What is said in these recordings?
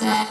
said.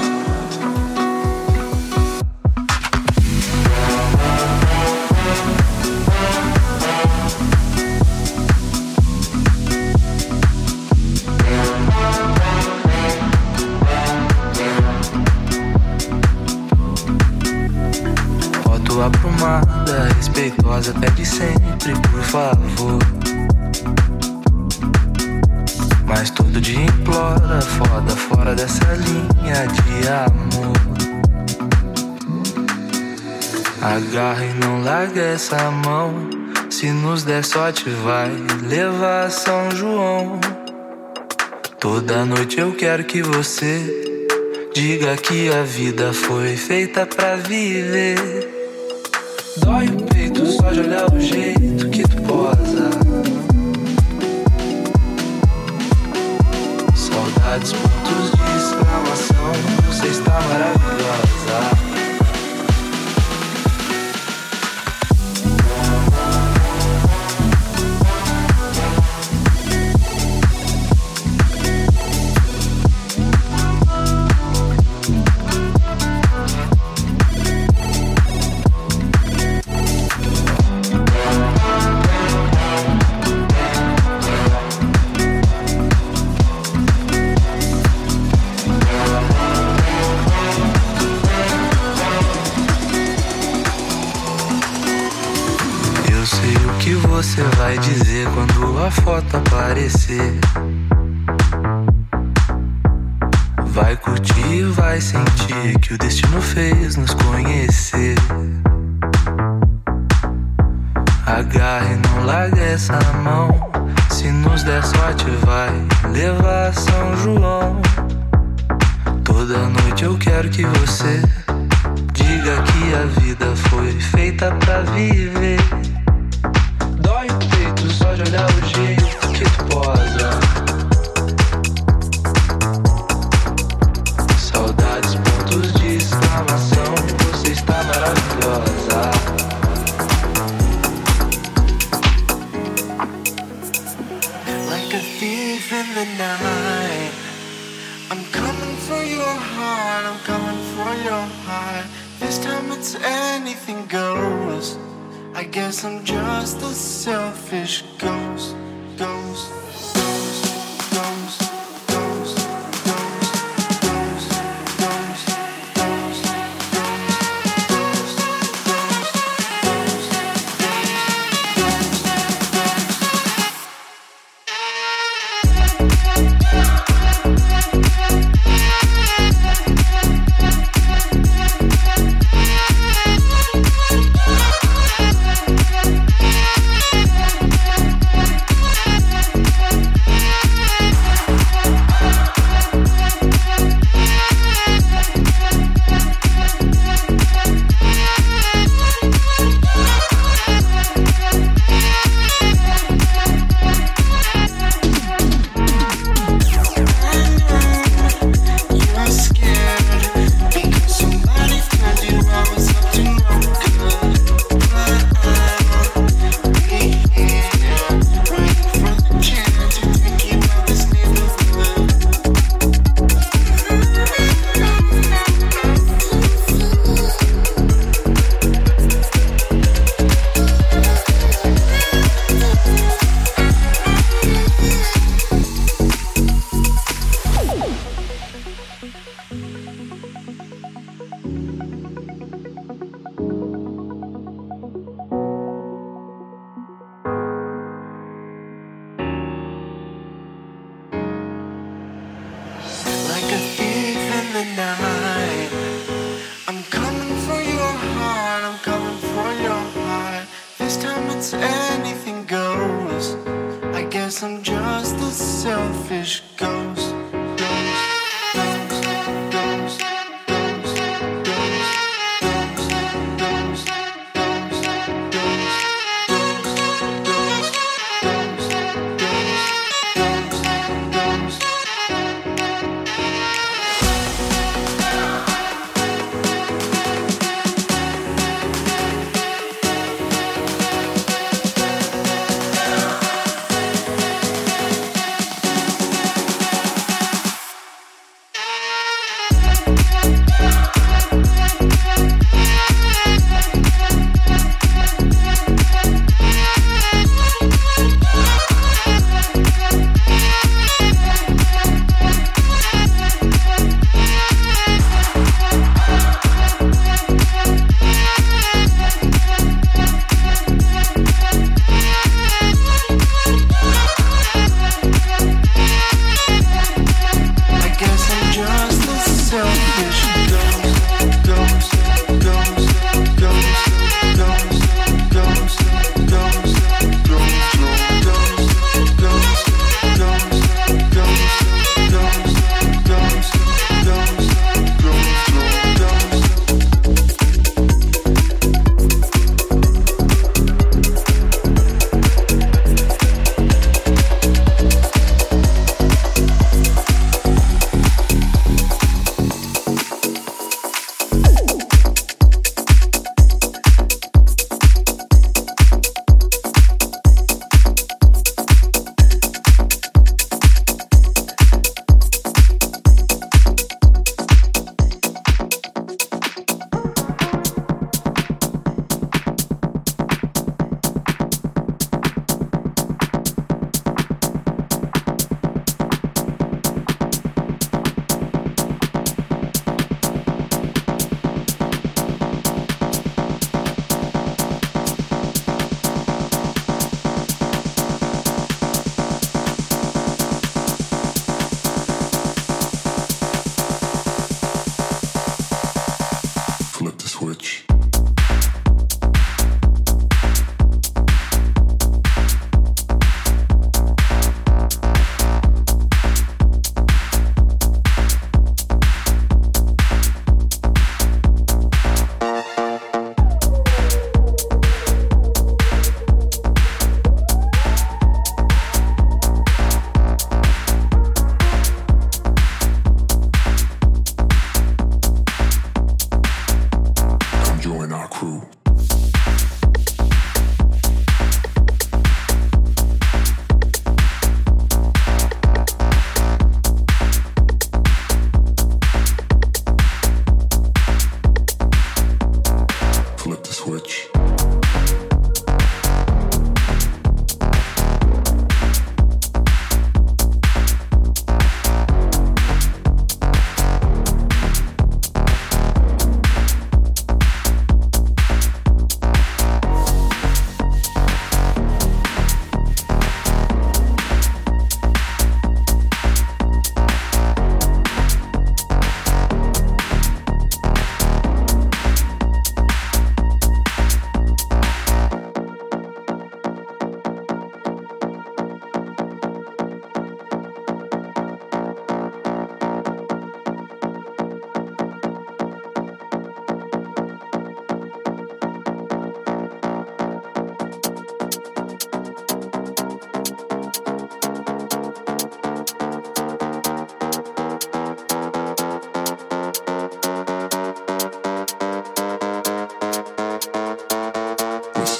Jeitosa pede sempre, por favor. Mas todo dia implora, foda fora dessa linha de amor. Agarra e não larga essa mão. Se nos der sorte, vai levar São João. Toda noite eu quero que você diga que a vida foi feita pra viver. Dói o peito só de olhar o jeito que tu posa. Saudades, pontos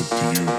to you.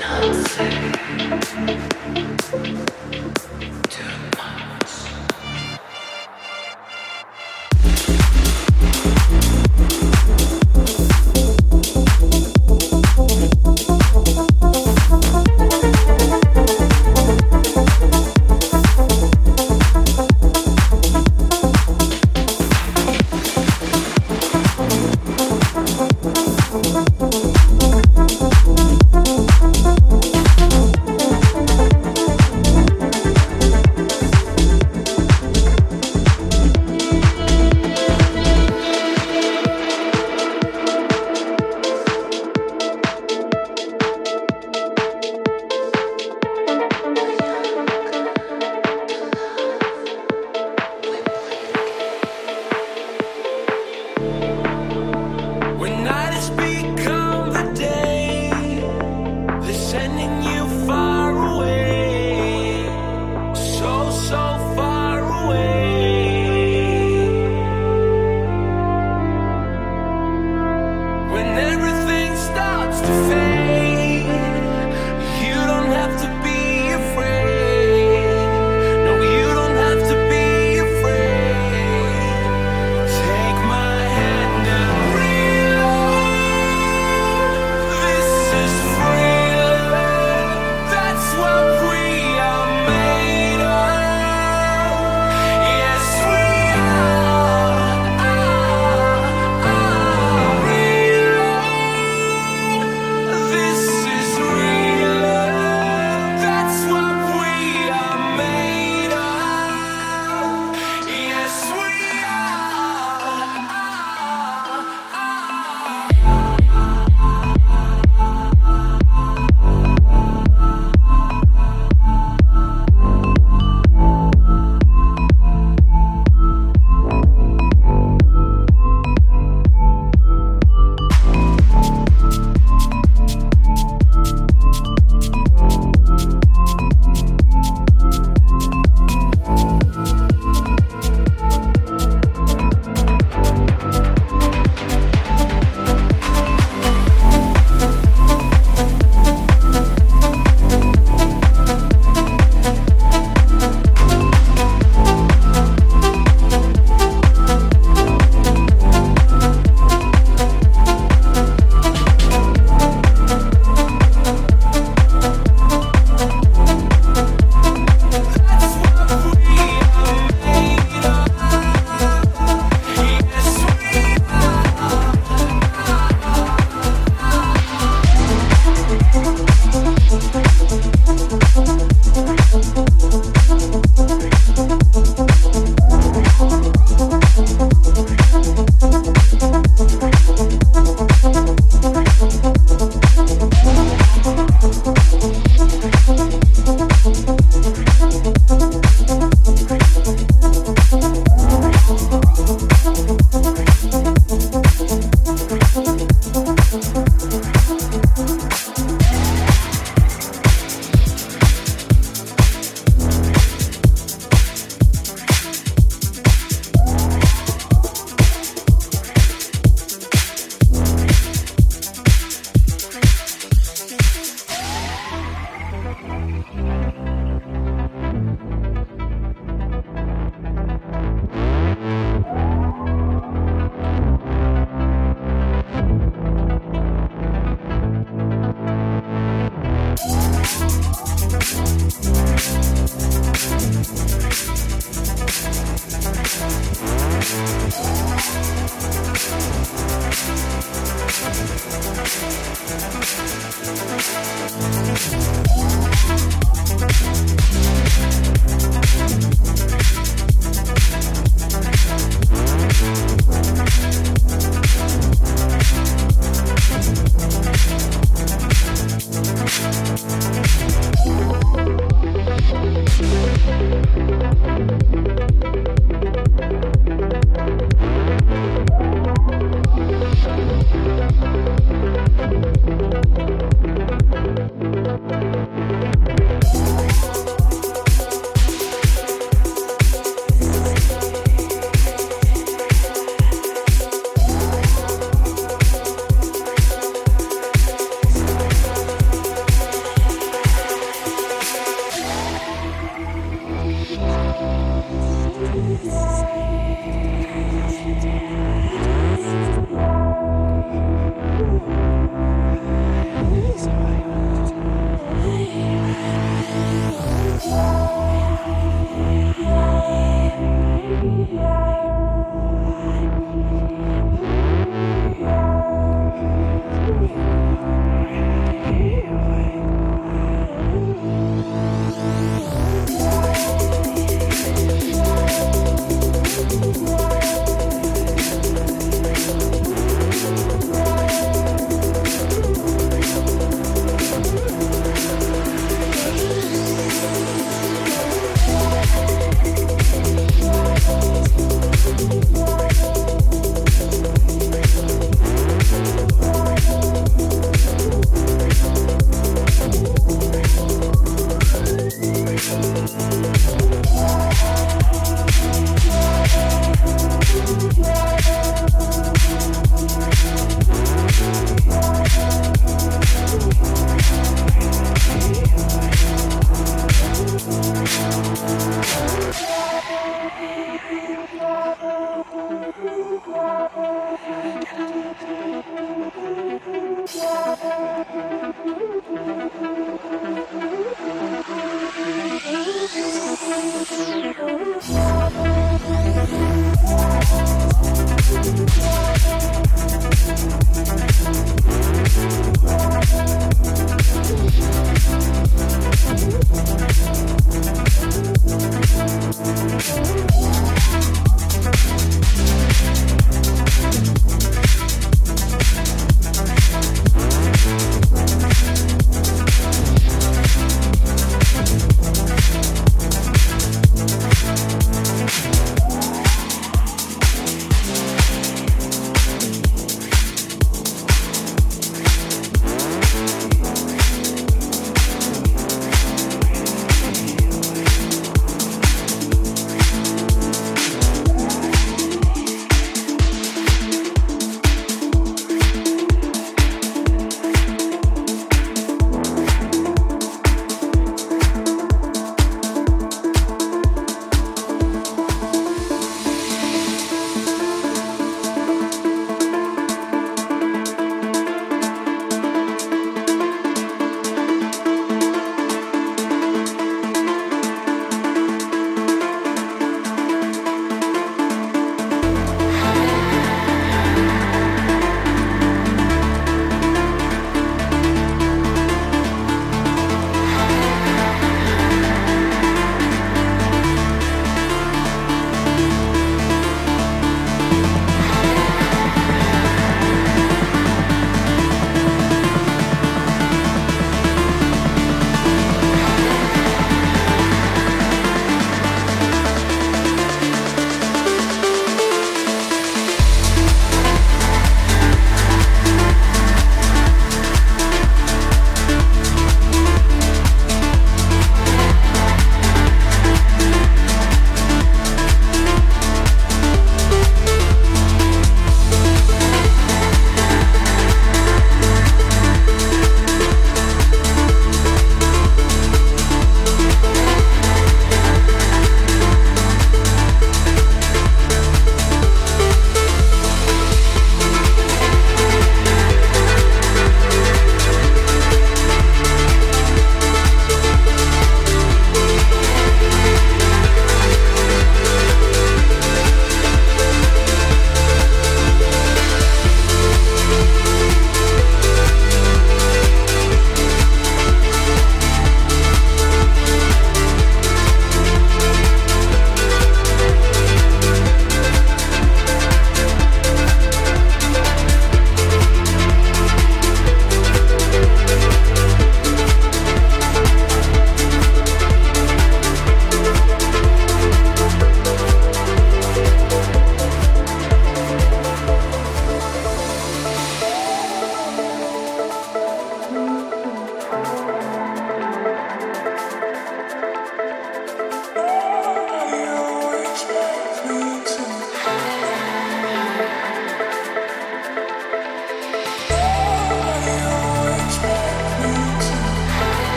Dancing too much.